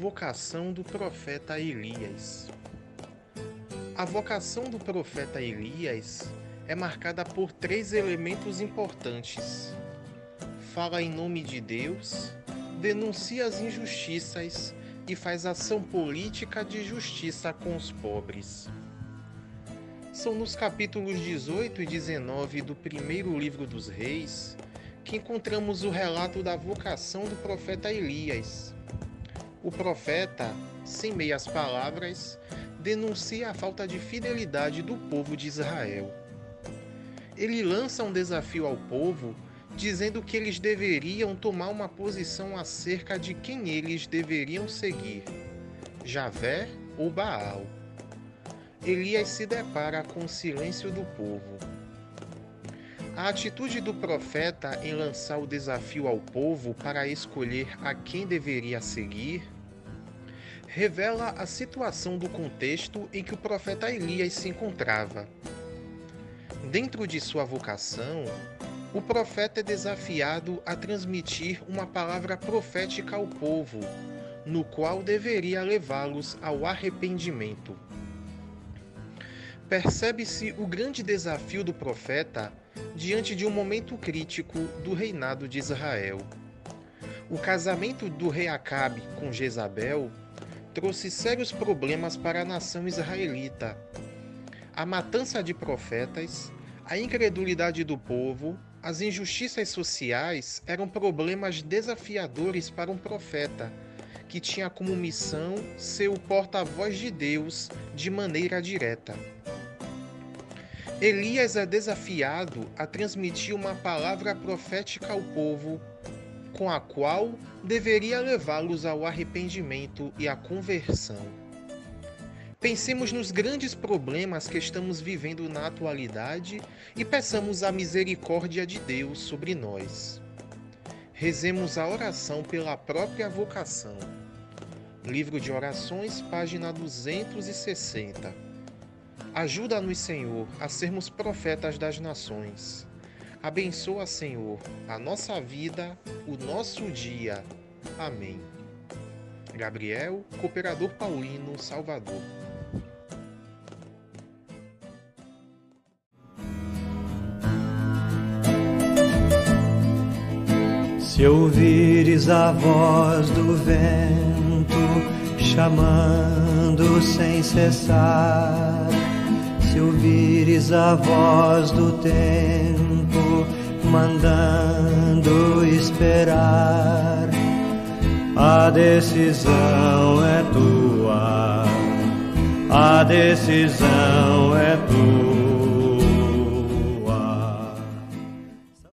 vocação do profeta Elias. A vocação do profeta Elias é marcada por três elementos importantes: fala em nome de Deus, denuncia as injustiças e faz ação política de justiça com os pobres. São nos capítulos 18 e 19 do primeiro livro dos Reis que encontramos o relato da vocação do profeta Elias. O profeta, sem meias palavras, denuncia a falta de fidelidade do povo de Israel. Ele lança um desafio ao povo, dizendo que eles deveriam tomar uma posição acerca de quem eles deveriam seguir: Javé ou Baal. Elias se depara com o silêncio do povo. A atitude do profeta em lançar o desafio ao povo para escolher a quem deveria seguir revela a situação do contexto em que o profeta Elias se encontrava. Dentro de sua vocação, o profeta é desafiado a transmitir uma palavra profética ao povo, no qual deveria levá-los ao arrependimento. Percebe-se o grande desafio do profeta diante de um momento crítico do reinado de Israel. O casamento do rei Acabe com Jezabel trouxe sérios problemas para a nação israelita. A matança de profetas, a incredulidade do povo, as injustiças sociais eram problemas desafiadores para um profeta, que tinha como missão ser o porta-voz de Deus de maneira direta. Elias é desafiado a transmitir uma palavra profética ao povo, com a qual deveria levá-los ao arrependimento e à conversão. Pensemos nos grandes problemas que estamos vivendo na atualidade e peçamos a misericórdia de Deus sobre nós. Rezemos a oração pela própria vocação. Livro de Orações, página 260. Ajuda-nos, Senhor, a sermos profetas das nações. Abençoa, Senhor, a nossa vida, o nosso dia. Amém. Gabriel, Cooperador Paulino, Salvador. Se ouvires a voz do vento chamando sem cessar, se ouvires a voz do tempo mandando esperar, a decisão é tua, a decisão é tua.